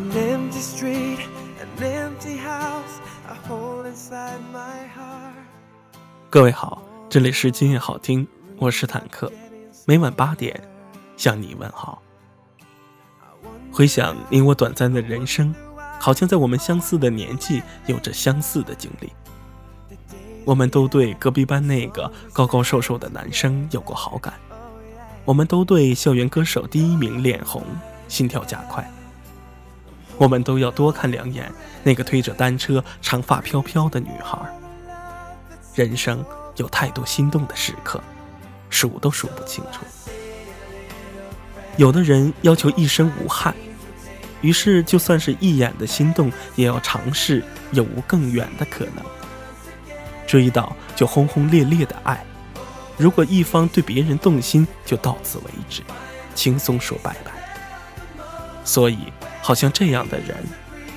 An empty street, an empty house, a hole inside my heart. 各位好，这里是今夜好听，我是坦克，每晚八点向你问好。回想你我短暂的人生，好像在我们相似的年纪有着相似的经历。我们都对隔壁班那个高高瘦瘦的男生有过好感，我们都对校园歌手第一名脸红，心跳加快。我们都要多看两眼那个推着单车、长发飘飘的女孩。人生有太多心动的时刻，数都数不清楚。有的人要求一生无憾，于是就算是一眼的心动，也要尝试有无更远的可能。追到就轰轰烈烈的爱，如果一方对别人动心，就到此为止，轻松说拜拜。所以。好像这样的人，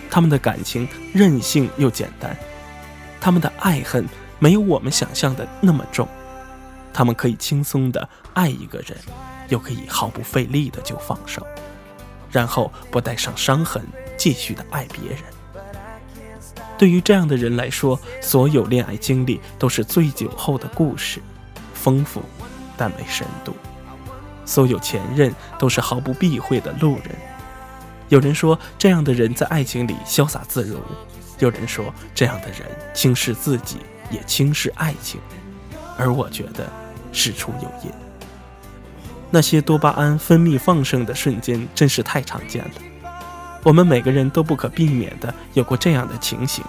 他们的感情任性又简单，他们的爱恨没有我们想象的那么重，他们可以轻松的爱一个人，又可以毫不费力的就放手，然后不带上伤痕继续的爱别人。对于这样的人来说，所有恋爱经历都是醉酒后的故事，丰富但没深度；所有前任都是毫不避讳的路人。有人说，这样的人在爱情里潇洒自如；有人说，这样的人轻视自己，也轻视爱情。而我觉得，事出有因。那些多巴胺分泌旺盛的瞬间，真是太常见了。我们每个人都不可避免的有过这样的情形。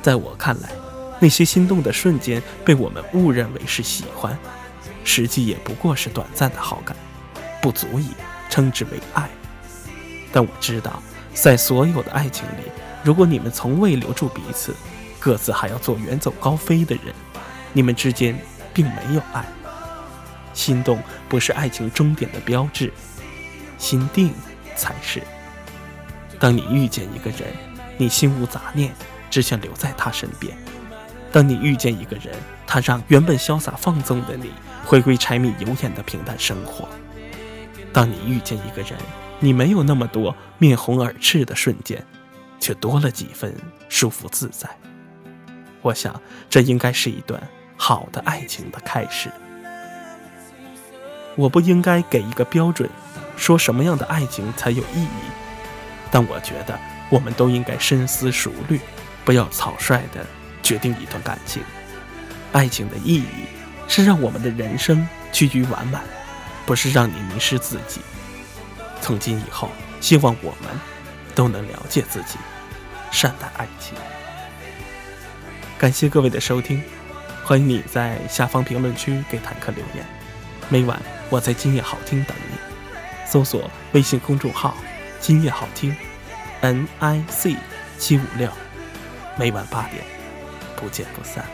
在我看来，那些心动的瞬间，被我们误认为是喜欢，实际也不过是短暂的好感，不足以称之为爱。但我知道，在所有的爱情里，如果你们从未留住彼此，各自还要做远走高飞的人，你们之间并没有爱。心动不是爱情终点的标志，心定才是。当你遇见一个人，你心无杂念，只想留在他身边；当你遇见一个人，他让原本潇洒放纵的你回归柴米油盐的平淡生活；当你遇见一个人，你没有那么多面红耳赤的瞬间，却多了几分舒服自在。我想，这应该是一段好的爱情的开始。我不应该给一个标准，说什么样的爱情才有意义。但我觉得，我们都应该深思熟虑，不要草率的决定一段感情。爱情的意义是让我们的人生趋于完满，不是让你迷失自己。从今以后，希望我们都能了解自己，善待爱情。感谢各位的收听，欢迎你在下方评论区给坦克留言。每晚我在今夜好听等你，搜索微信公众号“今夜好听 ”，N I C 七五六，每晚八点不见不散。